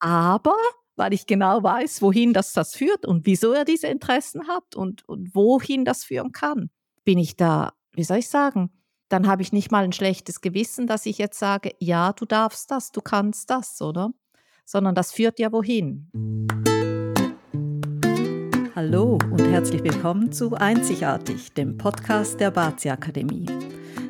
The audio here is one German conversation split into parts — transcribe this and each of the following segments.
Aber weil ich genau weiß, wohin das das führt und wieso er diese Interessen hat und, und wohin das führen kann, bin ich da, wie soll ich sagen, dann habe ich nicht mal ein schlechtes Gewissen, dass ich jetzt sage, ja, du darfst das, du kannst das, oder? Sondern das führt ja wohin. Hallo und herzlich willkommen zu Einzigartig, dem Podcast der Bazi Akademie.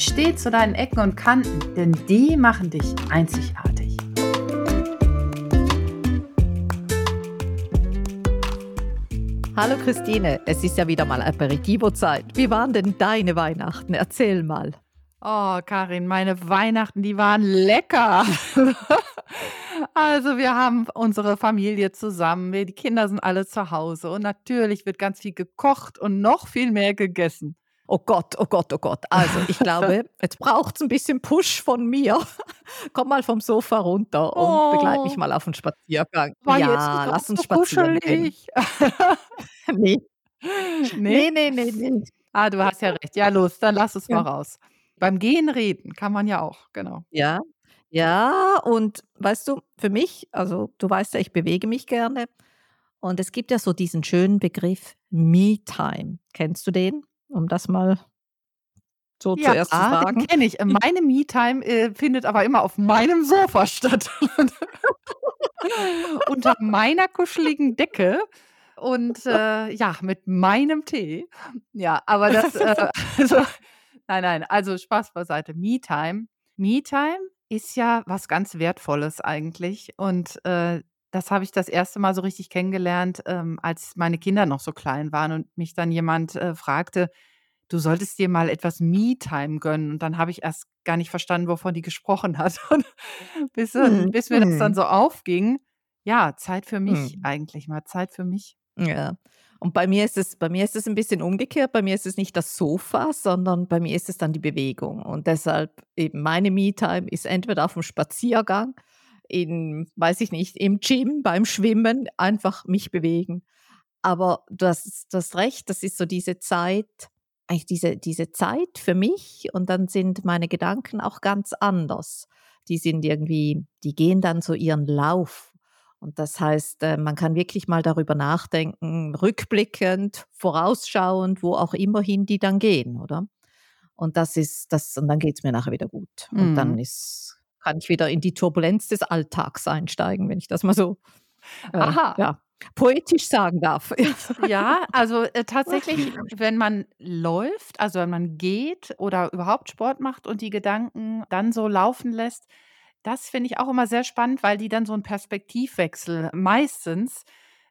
Steh zu deinen Ecken und Kanten, denn die machen dich einzigartig. Hallo Christine, es ist ja wieder mal Aperitivo-Zeit. Wie waren denn deine Weihnachten? Erzähl mal. Oh, Karin, meine Weihnachten, die waren lecker. also wir haben unsere Familie zusammen, die Kinder sind alle zu Hause und natürlich wird ganz viel gekocht und noch viel mehr gegessen. Oh Gott, oh Gott, oh Gott. Also ich glaube, jetzt braucht es ein bisschen Push von mir. Komm mal vom Sofa runter und oh. begleite mich mal auf einen Spaziergang. War ja, lass uns spazieren gehen. nee. Nee? nee, nee, nee, Ah, du hast ja recht. Ja, los, dann lass es ja. mal raus. Beim Gehen reden kann man ja auch, genau. Ja, ja, und weißt du, für mich, also du weißt ja, ich bewege mich gerne. Und es gibt ja so diesen schönen Begriff Me-Time. Kennst du den? Um das mal so ja, zuerst zu sagen. Kenne ich. Meine Me-Time äh, findet aber immer auf meinem Sofa statt. Unter meiner kuscheligen Decke und äh, ja, mit meinem Tee. Ja, aber das, äh, also, nein, nein, also Spaß beiseite. Me-Time. Me-Time ist ja was ganz Wertvolles eigentlich. Und äh, das habe ich das erste Mal so richtig kennengelernt, ähm, als meine Kinder noch so klein waren und mich dann jemand äh, fragte, du solltest dir mal etwas Me-Time gönnen. Und dann habe ich erst gar nicht verstanden, wovon die gesprochen hat. Und bis, mhm. bis mir das dann hm. so aufging, ja, Zeit für mich mhm. eigentlich mal, Zeit für mich. Ja. Und bei mir ist es, bei mir ist es ein bisschen umgekehrt. Bei mir ist es nicht das Sofa, sondern bei mir ist es dann die Bewegung. Und deshalb eben meine Me-Time ist entweder auf dem Spaziergang in, weiß ich nicht, im Gym, beim Schwimmen, einfach mich bewegen. Aber du hast, du hast recht, das ist so diese Zeit, eigentlich diese, diese Zeit für mich und dann sind meine Gedanken auch ganz anders. Die sind irgendwie, die gehen dann so ihren Lauf. Und das heißt, äh, man kann wirklich mal darüber nachdenken, rückblickend, vorausschauend, wo auch immerhin die dann gehen, oder? Und das ist das, und dann geht es mir nachher wieder gut. Und dann mhm. ist kann ich wieder in die Turbulenz des Alltags einsteigen, wenn ich das mal so äh, ja, poetisch sagen darf. Ja, also äh, tatsächlich, wenn man läuft, also wenn man geht oder überhaupt Sport macht und die Gedanken dann so laufen lässt, das finde ich auch immer sehr spannend, weil die dann so einen Perspektivwechsel meistens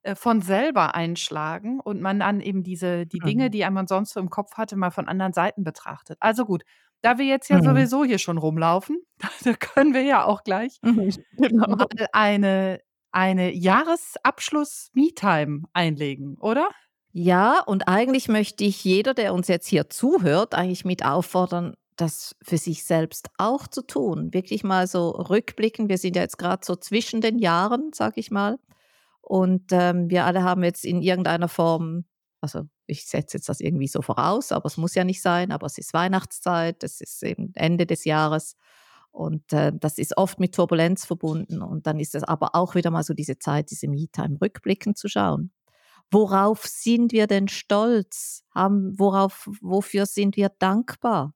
äh, von selber einschlagen und man dann eben diese die Dinge, mhm. die man sonst so im Kopf hatte, mal von anderen Seiten betrachtet. Also gut, da wir jetzt ja mhm. sowieso hier schon rumlaufen, da können wir ja auch gleich mhm, genau. mal eine, eine Jahresabschluss-Me-Time einlegen, oder? Ja, und eigentlich möchte ich jeder, der uns jetzt hier zuhört, eigentlich mit auffordern, das für sich selbst auch zu tun. Wirklich mal so rückblicken. Wir sind ja jetzt gerade so zwischen den Jahren, sag ich mal. Und ähm, wir alle haben jetzt in irgendeiner Form, also ich setze jetzt das irgendwie so voraus, aber es muss ja nicht sein, aber es ist Weihnachtszeit, es ist eben Ende des Jahres und äh, das ist oft mit Turbulenz verbunden und dann ist es aber auch wieder mal so diese Zeit, diese Me-Time rückblickend zu schauen. Worauf sind wir denn stolz? Haben, worauf, wofür sind wir dankbar?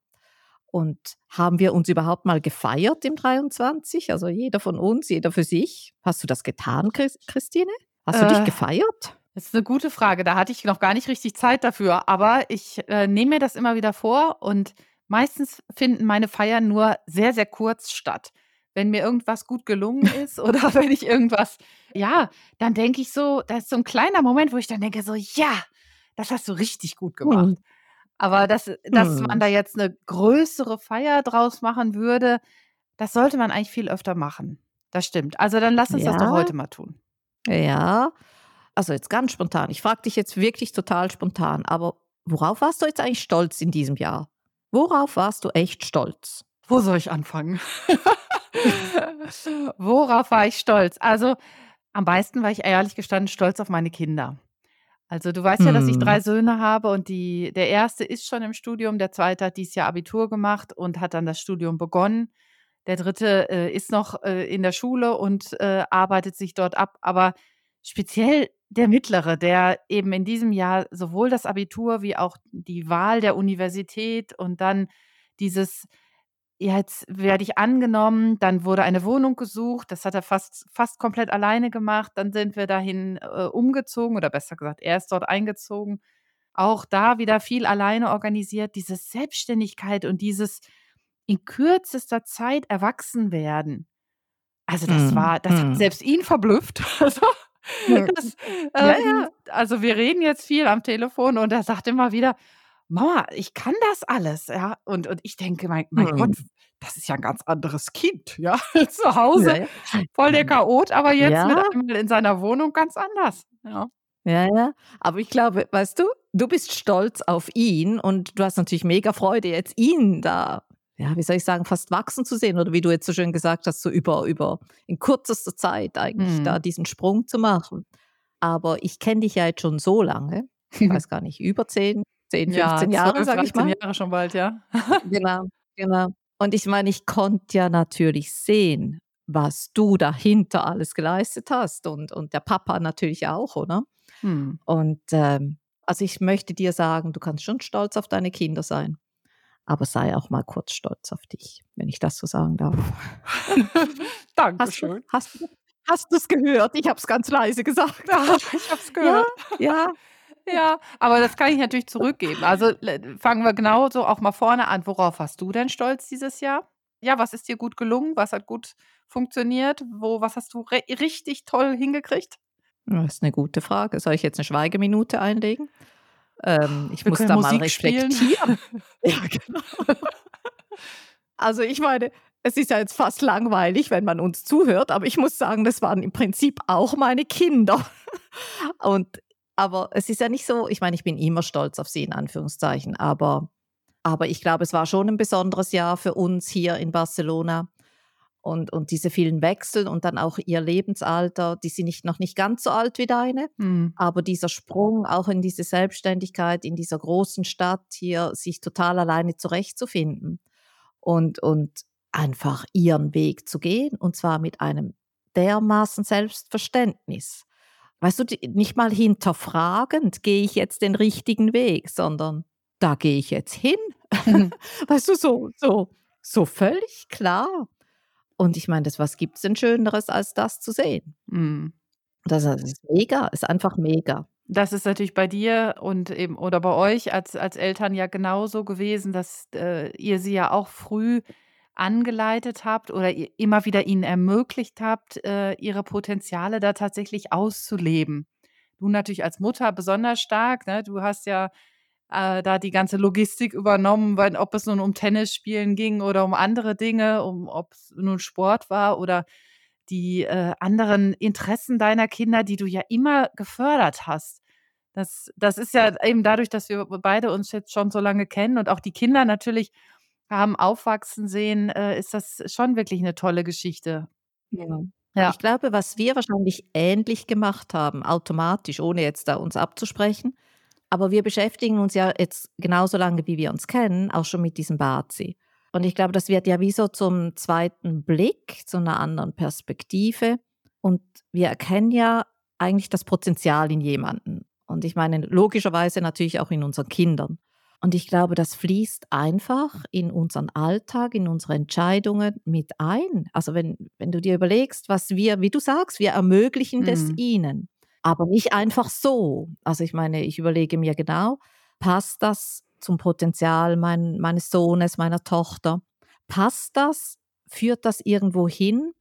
Und haben wir uns überhaupt mal gefeiert im 23? Also jeder von uns, jeder für sich. Hast du das getan, Christine? Hast du äh, dich gefeiert? Das ist eine gute Frage. Da hatte ich noch gar nicht richtig Zeit dafür. Aber ich äh, nehme mir das immer wieder vor und meistens finden meine Feiern nur sehr, sehr kurz statt. Wenn mir irgendwas gut gelungen ist oder wenn ich irgendwas, ja, dann denke ich so, da ist so ein kleiner Moment, wo ich dann denke, so, ja, das hast du richtig gut gemacht. Hm. Aber dass, dass hm. man da jetzt eine größere Feier draus machen würde, das sollte man eigentlich viel öfter machen. Das stimmt. Also dann lass uns ja. das doch heute mal tun. Ja, also jetzt ganz spontan, ich frage dich jetzt wirklich total spontan, aber worauf warst du jetzt eigentlich stolz in diesem Jahr? Worauf warst du echt stolz? Wo soll ich anfangen? Worauf war ich stolz? Also am meisten war ich ehrlich gestanden stolz auf meine Kinder. Also du weißt ja, dass ich drei Hm. Söhne habe und die, der erste ist schon im Studium, der zweite hat dieses Jahr Abitur gemacht und hat dann das Studium begonnen. Der dritte äh, ist noch äh, in der Schule und äh, arbeitet sich dort ab. Aber speziell der mittlere, der eben in diesem Jahr sowohl das Abitur wie auch die Wahl der Universität und dann dieses jetzt werde ich angenommen, dann wurde eine Wohnung gesucht, das hat er fast fast komplett alleine gemacht. Dann sind wir dahin, äh, umgezogen oder besser gesagt, er ist dort eingezogen. Auch da wieder viel alleine organisiert. Diese Selbstständigkeit und dieses in kürzester Zeit erwachsen werden. Also, das Mhm. war das hat Mhm. selbst ihn verblüfft. Also, das, Ja, ähm ja. also, wir reden jetzt viel am Telefon und er sagt immer wieder: „Mama, ich kann das alles“, ja? Und und ich denke: „Mein mein Gott, Mhm. das ist ja 'n ganz anderes Kind, ja? Zu Hause ja. voll der Chaot, aber jetzt mit Ja. einmal in seiner Wohnung ganz anders“, ja. Ja, ja. Aber ich glaube, weißt du, du bist stolz auf ihn und du hast natürlich mega Freude, jetzt ihn da, ja, wie soll ich sagen, fast wachsen zu sehen oder wie du jetzt so schön gesagt hast, so über über in kürzester Zeit eigentlich da Mhm. diesen Sprung zu machen. Aber ich kenne dich ja jetzt schon so lange, ich weiß gar nicht, über 10, 10, Ja, 15 Jahre, 12, sage ich 13 mal. Jahre schon bald, ja. Genau, genau. Und ich meine, ich konnte ja natürlich sehen, was du dahinter alles geleistet hast und und der Papa natürlich auch, oder? Mhm. Und, ähm, also, ich möchte dir sagen, du kannst schon stolz auf deine Kinder sein, aber sei auch mal kurz stolz auf dich, wenn ich das so sagen darf. Hast du Dankeschön. hast du hast du's gehört? Ich habe es ganz leise gesagt. Ja, ich habe es gehört. ja. Ja, aber das kann ich natürlich zurückgeben. Also, fangen wir genauso auch mal vorne an. Worauf warst du denn stolz dieses Jahr? Ja, was ist dir gut gelungen? Was hat gut funktioniert? Wo was hast du richtig toll hingekriegt? Das ist 'ne gute Frage. Soll ich jetzt 'ne Schweigeminute einlegen? Ähm, ich Wir muss da mal Musik spielen. reflektieren. Ja, genau. Also, ich meine, es ist ja jetzt fast langweilig, wenn man uns zuhört, aber ich muss sagen, das waren im Prinzip auch meine Kinder. Und aber es ist ja nicht so ich meine, ich bin immer stolz auf sie in Anführungszeichen, aber aber ich glaube, es war schon 'n besonderes Jahr für uns hier in Barcelona und und diese vielen Wechsel und dann auch ihr Lebensalter, die sind nicht noch nicht ganz so alt wie deine, Mhm. aber dieser Sprung auch in diese Selbstständigkeit in dieser großen Stadt hier, sich total alleine zurechtzufinden und und einfach ihren Weg zu gehen und zwar mit einem dermaßen Selbstverständnis. Weißt du, nicht mal hinterfragend, gehe ich jetzt den richtigen Weg, sondern da gehe ich jetzt hin. Mhm. Weißt du, so so so völlig klar. Und ich meine, das was gibt's denn Schöneres, als das zu sehen? Das das ist mega, ist einfach mega. Das ist natürlich bei dir und eben oder bei euch als als Eltern ja genauso gewesen, dass, äh, ihr sie ja auch früh angeleitet habt oder immer wieder ihnen ermöglicht habt, äh, ihre Potenziale da tatsächlich auszuleben. Du natürlich als Mutter besonders stark, ne? Du hast ja, äh, da die ganze Logistik übernommen, weil ob es nun um Tennisspielen ging oder um andere Dinge, um ob's nun Sport war oder die, äh, anderen Interessen deiner Kinder, die du ja immer gefördert hast. Das das ist ja eben dadurch, dass wir beide uns jetzt schon so lange kennen und auch die Kinder natürlich haben aufwachsen sehen, äh, ist das schon wirklich 'ne tolle Geschichte. Ja. Ja. Ich glaube, was wir wahrscheinlich ähnlich gemacht haben, automatisch, ohne jetzt da uns abzusprechen, aber wir beschäftigen uns ja jetzt genauso lange, wie wir uns kennen, auch schon mit diesem Bazi. Und ich glaube, das wird ja wie so zum zweiten Blick, zu 'ner anderen Perspektive. Und wir erkennen ja eigentlich das Potenzial in jemanden. Und ich meine logischerweise natürlich auch in unseren Kindern. Und ich glaube, das fließt einfach in unseren Alltag, in unsere Entscheidungen mit ein. Also, wenn wenn du dir überlegst, was wir wie du sagst, wir ermöglichen das Mhm. ihnen, aber nicht einfach so. Also, ich meine, ich überlege mir genau, passt das zum Potenzial mein meines Sohnes, meiner Tochter? Passt das? Führt das irgendwo hin?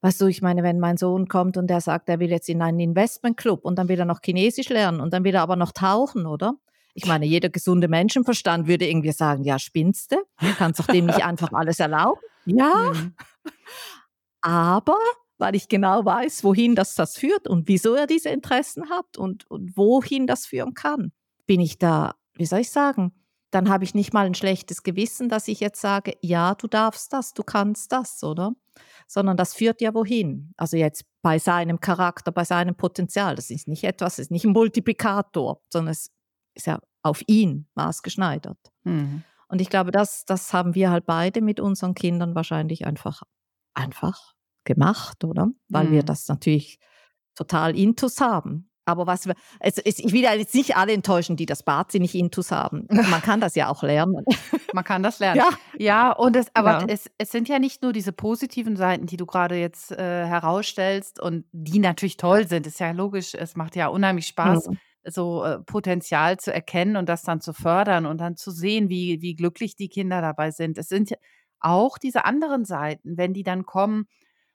Weißt du, ich meine, wenn mein Sohn kommt und der sagt, er will jetzt in einen Investmentclub und dann will er noch Chinesisch lernen und dann will er aber noch tauchen, oder? Ich meine, jeder gesunde Menschenverstand würde irgendwie sagen: „Ja, spinnst du? Kannst doch dem nicht einfach alles erlauben?“ Ja. Mhm. Aber weil ich genau weiß, wohin das das führt und wieso er diese Interessen hat und, und wohin das führen kann. Bin ich da, wie soll ich sagen, dann habe ich nicht mal ein schlechtes Gewissen, dass ich jetzt sage, ja, du darfst das, du kannst das, oder? Sondern das führt ja wohin. Also jetzt bei seinem Charakter, bei seinem Potenzial. Das ist nicht etwas, das ist nicht ein Multiplikator, sondern es ist ja auf ihn maßgeschneidert. Mhm. Und ich glaube, das, das haben wir halt beide mit unseren Kindern wahrscheinlich einfach, einfach gemacht, oder? Weil mhm. wir das natürlich total intus haben. Aber was wir, also ich will ja jetzt nicht alle enttäuschen, die das Bad nicht intus haben. Man kann das ja auch lernen. Man kann das lernen. Ja, ja und es, aber ja. Es, es sind ja nicht nur diese positiven Seiten, die du gerade jetzt äh, herausstellst und die natürlich toll sind. Ist ja logisch, es macht ja unheimlich Spaß, mhm. So äh, Potenzial zu erkennen und das dann zu fördern und dann zu sehen, wie, wie glücklich die Kinder dabei sind. Es sind auch diese anderen Seiten, wenn die dann kommen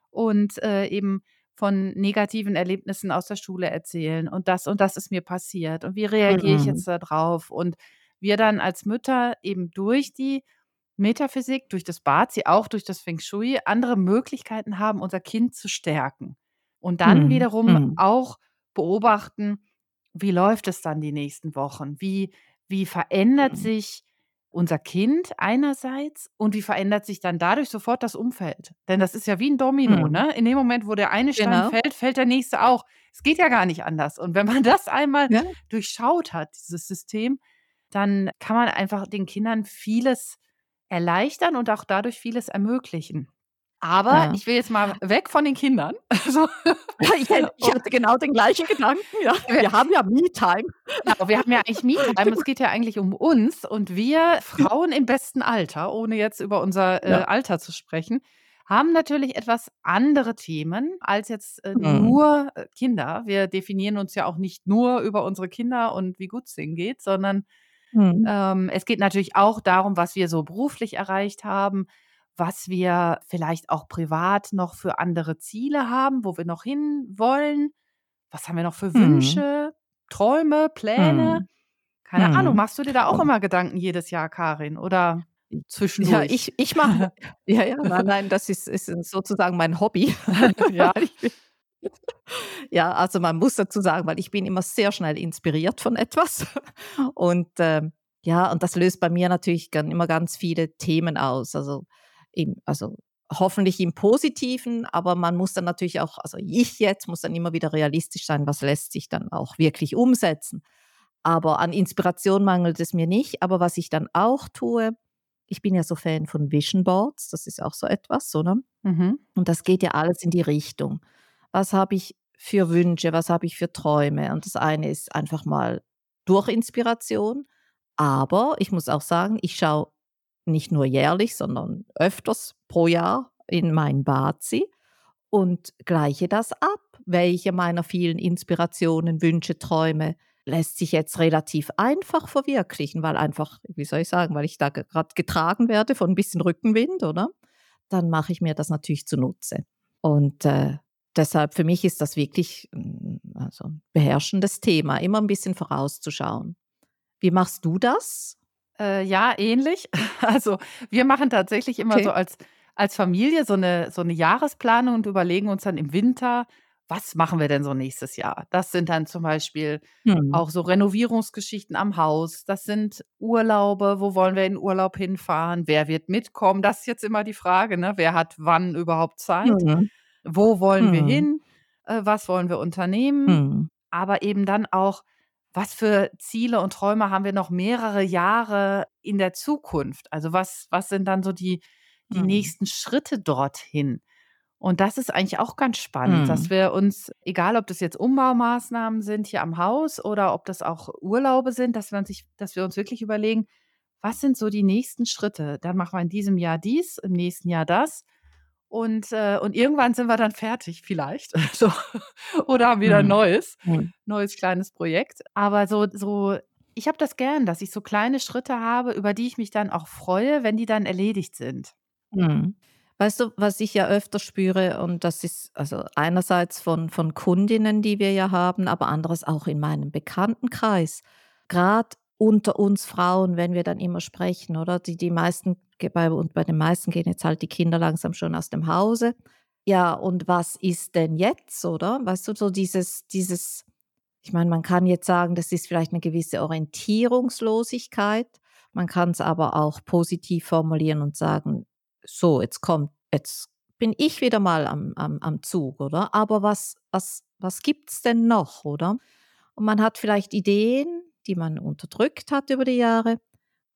und äh, eben von negativen Erlebnissen aus der Schule erzählen und das und das ist mir passiert und wie reagiere ich mhm. jetzt darauf und wir dann als Mütter eben durch die Metaphysik, durch das Bazi, auch durch das Feng Shui andere Möglichkeiten haben, unser Kind zu stärken. Und dann Mhm. wiederum Mhm. auch beobachten, wie läuft es dann die nächsten Wochen? Wie wie verändert Mhm. sich unser Kind einerseits und wie verändert sich dann dadurch sofort das Umfeld? Denn das ist ja wie ein Domino, Mhm. ne? In dem Moment, wo der eine Stein Genau. fällt, fällt der nächste auch. Es geht ja gar nicht anders. Und wenn man das einmal Ja. durchschaut hat, dieses System, dann kann man einfach den Kindern vieles erleichtern und auch dadurch vieles ermöglichen. Aber ja. ich will jetzt mal weg von den Kindern. Also, ich, ich, hatte genau den gleichen Gedanken. Ja. Wir haben ja Me-Time. Genau, wir haben ja eigentlich Me-Time. Es geht ja eigentlich um uns und wir Frauen im besten Alter, ohne jetzt über unser äh, ja. Alter zu sprechen, haben natürlich etwas andere Themen als jetzt äh, mhm. nur äh, Kinder. Wir definieren uns ja auch nicht nur über unsere Kinder und wie gut es denen geht, sondern mhm. ähm, es geht natürlich auch darum, was wir so beruflich erreicht haben, was wir vielleicht auch privat noch für andere Ziele haben, wo wir noch hin wollen. Was haben wir noch für mhm. Wünsche, Träume, Pläne? Mhm. Keine mhm. Ahnung, machst du dir da auch immer Gedanken jedes Jahr, Karin? Oder zwischendurch? Ja, ich, ich mache. ja, ja, nein, nein, das ist, ist sozusagen mein Hobby. ja. ja, also man muss dazu sagen, weil ich bin immer sehr schnell inspiriert von etwas. Und äh, ja, und das löst bei mir natürlich immer ganz viele Themen aus. Also im, also hoffentlich im Positiven, aber man muss dann natürlich auch, also ich jetzt muss dann immer wieder realistisch sein, was lässt sich dann auch wirklich umsetzen. Aber an Inspiration mangelt es mir nicht. Aber was ich dann auch tue, ich bin ja so Fan von Vision Boards, das ist auch so etwas, oder? Mhm. Und das geht ja alles in die Richtung. Was habe ich für Wünsche, was habe ich für Träume? Und das eine ist einfach mal durch Inspiration. Aber ich muss auch sagen, ich schaue nicht nur jährlich, sondern öfters pro Jahr in mein Bazi und gleiche das ab. Welche meiner vielen Inspirationen, Wünsche, Träume lässt sich jetzt relativ einfach verwirklichen, weil einfach, wie soll ich sagen, weil ich da gerade getragen werde von ein bisschen Rückenwind, oder? Dann mache ich mir das natürlich zunutze. Und äh, deshalb für mich ist das wirklich mm, also ein beherrschendes Thema, immer ein bisschen vorauszuschauen. Wie machst du das? Äh, ja, ähnlich. Also, wir machen tatsächlich immer Okay. so als als Familie so eine so 'ne Jahresplanung und überlegen uns dann im Winter: „Was machen wir denn so nächstes Jahr?“ Das sind dann zum Beispiel Mhm. auch so Renovierungsgeschichten am Haus. Das sind Urlaube. Wo wollen wir in Urlaub hinfahren? Wer wird mitkommen? Das ist jetzt immer die Frage, ne? Wer hat wann überhaupt Zeit? Mhm. Wo wollen wir Mhm. hin? Äh, was wollen wir unternehmen? Mhm. Aber eben dann auch was für Ziele und Träume haben wir noch mehrere Jahre in der Zukunft? Also was, was sind dann so die, die mhm. nächsten Schritte dorthin? Und das ist eigentlich auch ganz spannend, mhm. dass wir uns, egal ob das jetzt Umbaumaßnahmen sind hier am Haus oder ob das auch Urlaube sind, dass wir uns, dass wir uns wirklich überlegen, was sind so die nächsten Schritte? Dann machen wir in diesem Jahr dies, im nächsten Jahr das. Und, äh, und irgendwann sind wir dann fertig, vielleicht. so. Oder haben wieder ein mhm. neues, mhm. neues kleines Projekt. Aber so, so ich habe das gern, dass ich so kleine Schritte habe, über die ich mich dann auch freue, wenn die dann erledigt sind. Mhm. Weißt du, was ich ja öfter spüre, und das ist also einerseits von, von Kundinnen, die wir ja haben, aber anderes auch in meinem Bekanntenkreis. Gerade unter uns Frauen, wenn wir dann immer sprechen, oder? Die, die meisten, bei, und bei den meisten gehen jetzt halt die Kinder langsam schon aus dem Hause. Ja, und was ist denn jetzt, oder? Weißt du, so dieses dieses ich meine, man kann jetzt sagen, das ist vielleicht eine gewisse Orientierungslosigkeit. Man kann es aber auch positiv formulieren und sagen: „So, jetzt kommt jetzt bin ich wieder mal am am am Zug“, oder? Aber was was was gibt's denn noch, oder? Und man hat vielleicht Ideen, die man unterdrückt hat über die Jahre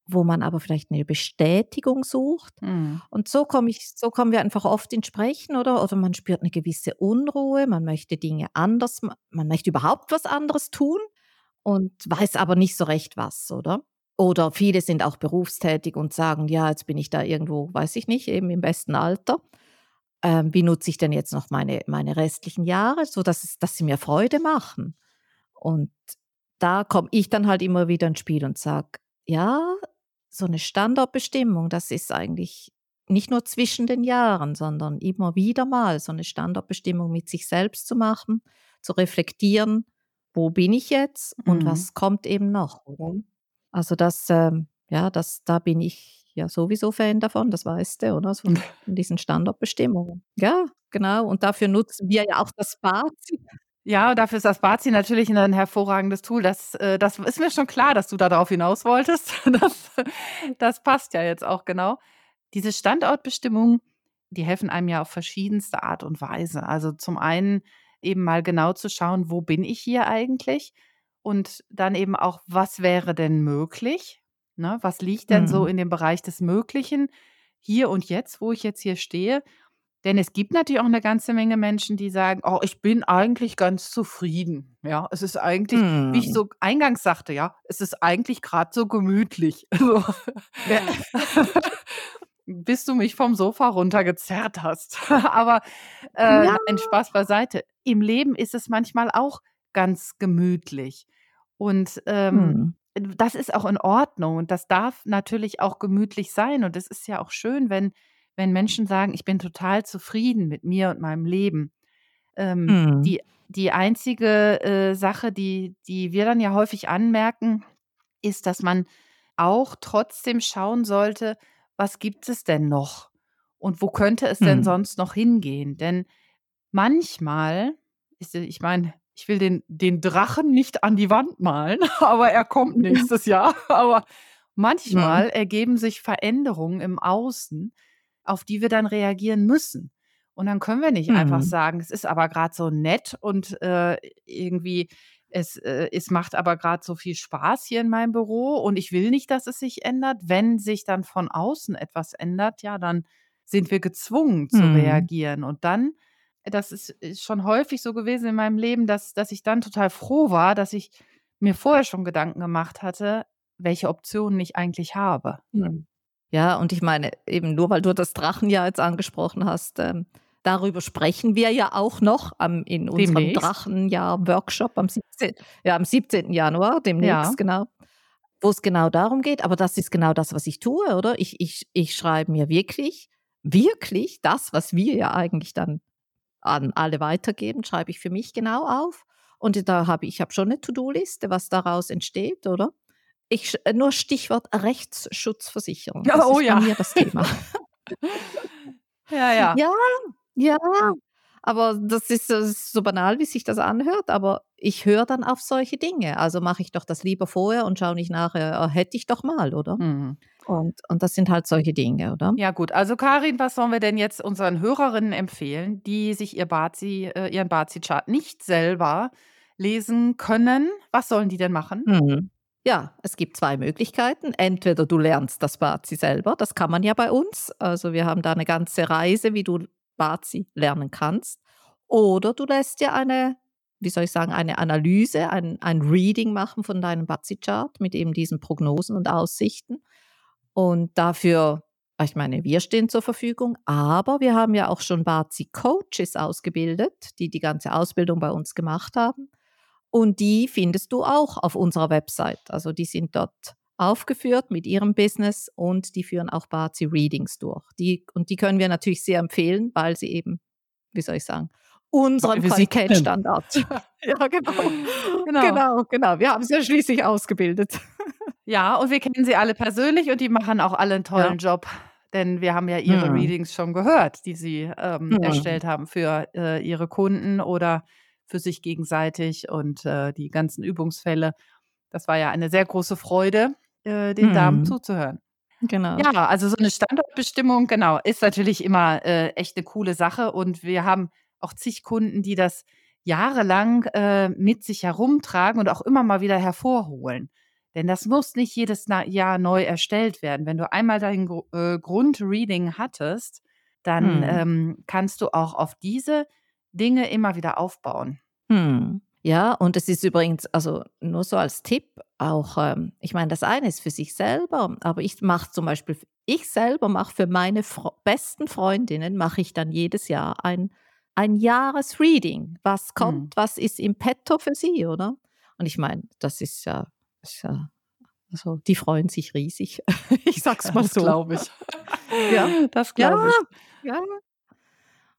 wo man aber vielleicht eine Bestätigung sucht. Mhm. Und so komme ich so kommen wir einfach oft ins Sprechen, oder? Oder man spürt eine gewisse Unruhe, man möchte Dinge anders man möchte überhaupt was anderes tun und weiß aber nicht so recht was, oder? Oder viele sind auch berufstätig und sagen: „Ja, jetzt bin ich da irgendwo, weiß ich nicht, eben im besten Alter. Ähm, wie nutze ich denn jetzt noch meine meine restlichen Jahre, sodass es dass sie mir Freude machen?“ Und da komme ich dann halt immer wieder ins Spiel und sage: „Ja, so eine Standortbestimmung, das ist eigentlich nicht nur zwischen den Jahren, sondern immer wieder mal so eine Standortbestimmung mit sich selbst zu machen, zu reflektieren: „Wo bin ich jetzt und Mhm. was kommt eben noch?“, oder? Also, das, ähm ja, das da bin ich ja sowieso Fan davon, das weißt du, oder? So von diesen Standortbestimmungen. Ja, genau. Und dafür nutzen wir ja auch das Bazi. Ja, dafür ist das Bazi natürlich 'n hervorragendes Tool. Das äh, das ist mir schon klar, dass du da drauf hinaus wolltest. Das das passt ja jetzt auch genau. Diese Standortbestimmungen, die helfen einem ja auf verschiedenste Art und Weise. Also, zum einen eben mal genau zu schauen: „Wo bin ich hier eigentlich?“ Und dann eben auch: „Was wäre denn möglich?“ Ne, was liegt denn so Mhm. in dem Bereich des Möglichen hier und jetzt, wo ich jetzt hier stehe? Denn es gibt natürlich auch 'ne ganze Menge Menschen, die sagen: „Oh, ich bin eigentlich ganz zufrieden. Ja, es ist eigentlich“ wie ich Mhm. so eingangs sagte, ja: „Es ist eigentlich grad so gemütlich.“ So. Ja. Bis du mich vom Sofa runtergezerrt hast. Aber, äh, Ja. nein, Spaß beiseite. Im Leben ist es manchmal auch ganz gemütlich. Und, ähm, Mhm. das ist auch in Ordnung und das darf natürlich auch gemütlich sein. Und es ist ja auch schön, wenn wenn Menschen sagen: „Ich bin total zufrieden mit mir und meinem Leben.“ Ähm, Mhm. die die einzige, äh, Sache, die die wir dann ja häufig anmerken, ist, dass man auch trotzdem schauen sollte: „Was gibt es denn noch? Und wo könnte es denn Mhm. sonst noch hingehen?“ Denn manchmal ist ich meine, ich will den den Drachen nicht an die Wand malen, aber er kommt nächstes Jahr. Aber Mhm. manchmal ergeben sich Veränderungen im Außen, auf die wir dann reagieren müssen. Und dann können wir nicht einfach Mhm. sagen: „Es ist aber grad so nett und, äh, irgendwie es äh, es macht aber grad so viel Spaß hier in meinem Büro und ich will nicht, dass es sich ändert.“ Wenn sich dann von außen etwas ändert, ja, dann sind wir gezwungen zu Mhm. reagieren. Und dann das ist ist schon häufig so gewesen in meinem Leben, dass dass ich dann total froh war, dass ich mir vorher schon Gedanken gemacht hatte, welche Optionen ich eigentlich habe. Mhm. Ja, und ich meine, eben nur weil du das Drachenjahr jetzt angesprochen hast, ähm, darüber sprechen wir ja auch noch am in unserem Demnächst. Drachenjahr-Workshop am 17. ja, am 17. Januar, demnächst, Ja. genau. Wo's genau darum geht, aber das ist genau das, was ich tue, oder? Ich ich ich schreibe mir wirklich wirklich das, was wir ja eigentlich dann an alle weitergeben, schreibe ich für mich genau auf. Und da habe ich habe schon 'ne To-do-Liste, was daraus entsteht, oder? Ich sch nur Stichwort Rechtsschutzversicherung. Das oh ist bei ja. mir das Thema. Ja, ja. Ja, ja, aber das ist so so banal, wie sich das anhört, aber ich höre dann auf solche Dinge. Also, mache ich doch das lieber vorher und schaue nicht nachher: „Ah, hätte ich doch mal“, oder? Mhm. Und und das sind halt solche Dinge, oder? Ja gut, also Karin, was sollen wir denn jetzt unseren Hörerinnen empfehlen, die sich ihr Bazi äh, ihren Bazi-Chart nicht selber lesen können? Was sollen die denn machen? Mhm. Ja, es gibt 2 Möglichkeiten. Entweder du lernst das Bazi selber, das kann man ja bei uns. Also, wir haben da 'ne ganze Reise, wie du Bazi lernen kannst. Oder du lässt dir eine wie soll ich sagen, eine Analyse, ein ein Reading machen von deinem Bazi-Chart mit eben diesen Prognosen und Aussichten. Und dafür ich meine, wir stehen zur Verfügung, aber wir haben ja auch schon Bazi-Coaches ausgebildet, die die ganze Ausbildung bei uns gemacht haben. Und die findest du auch auf unserer Website. Also, die sind dort aufgeführt mit ihrem Business und die führen auch Bazi-Readings durch. Die und die können wir natürlich sehr empfehlen, weil sie eben, wie soll ich sagen, kennen. Qualitätsstandard ja, genau. Genau. Genau, genau. Wir haben sie ja schließlich ausgebildet. Ja, und wir kennen sie alle persönlich und die machen auch alle 'n Ja. tollen Job. Denn wir haben ja ihre Mhm. Readings schon gehört, die sie, ähm, Mhm. erstellt haben für, äh, ihre Kunden oder für sich gegenseitig und, äh, die ganzen Übungsfälle. Das war ja eine sehr große Freude, äh, den Damen Mhm. zuzuhören. Genau. Ja, also so 'ne Standortbestimmung, genau, ist natürlich immer, äh, echt 'ne coole Sache und wir haben auch zig Kunden, die das jahrelang, äh, mit sich herumtragen und auch immer mal wieder hervorholen. Denn das muss nicht jedes na Jahr neu erstellt werden. Wenn du einmal dein äh, Grundreading hattest, dann, Mhm. ähm, kannst du auch auf diese Dinge immer wieder aufbauen. Mhm. Ja, und es ist übrigens also nur so als Tipp auch, ähm ich meine, das eine ist für sich selber, aber ich mache zum Beispiel ich selber mache für meine Fro besten Freundinnen mache ich dann jedes Jahr ein ein Jahresreading. Was kommt, was ist im Petto für sie, oder? Und ich meine, das ist ja ist ja also, die freuen sich riesig. Ich Ja, mal das so. glaube ich. Ja. Das Ja, glaube ich. ja.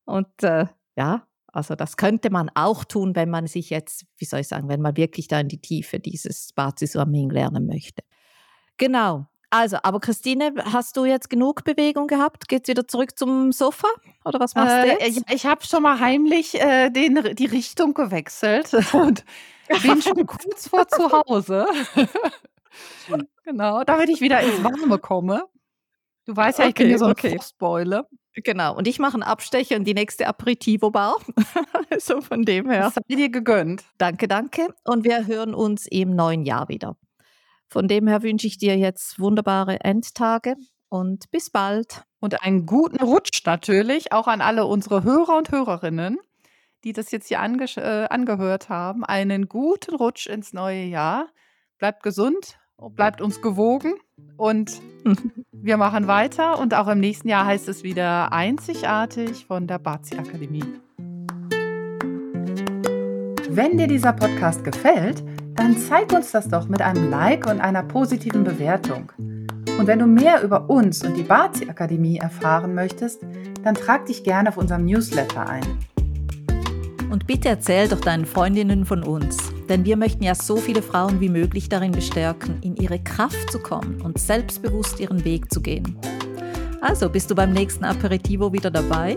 Und, äh, ja, also das könnte man auch tun, wenn man sich jetzt wie soll ich sagen, wenn man wirklich da in die Tiefe dieses Bazi-Swimming lernen möchte. Genau. Also, aber Christine, hast du jetzt genug Bewegung gehabt? Geht's wieder zurück zum Sofa oder was machst du Äh, ich jetzt? ich habe schon mal heimlich, äh, den die Richtung gewechselt und bin schon kurz vor zu Hause. Genau, damit ich wieder ins Warme komme. Du weißt ja, ich bin Okay, hier so 'ne okay. Frostbeule. Genau. Und ich mache 'n Abstecher in die nächste Aperitivo-Bar. So von dem her. Das sei dir gegönnt. Danke, danke. Und wir hören uns im neuen Jahr wieder. Von dem her wünsche ich dir jetzt wunderbare Endtage und bis bald. Und einen guten Rutsch natürlich auch an alle unsere Hörer und Hörerinnen, die das jetzt hier angesch äh, angehört haben. Einen guten Rutsch ins neue Jahr. Bleibt gesund, bleibt uns gewogen und wir machen weiter und auch im nächsten Jahr heißt es wieder einzigartig von der Bazi Akademie. Wenn dir dieser Podcast gefällt, dann zeig uns das doch mit einem Like und einer positiven Bewertung. Und wenn du mehr über uns und die Bazi Akademie erfahren möchtest, dann trag dich gerne auf unserem Newsletter ein. Und bitte erzähl doch deinen Freundinnen von uns, denn wir möchten ja so viele Frauen wie möglich darin bestärken, in ihre Kraft zu kommen und selbstbewusst ihren Weg zu gehen. Also, bist du beim nächsten Aperitivo wieder dabei?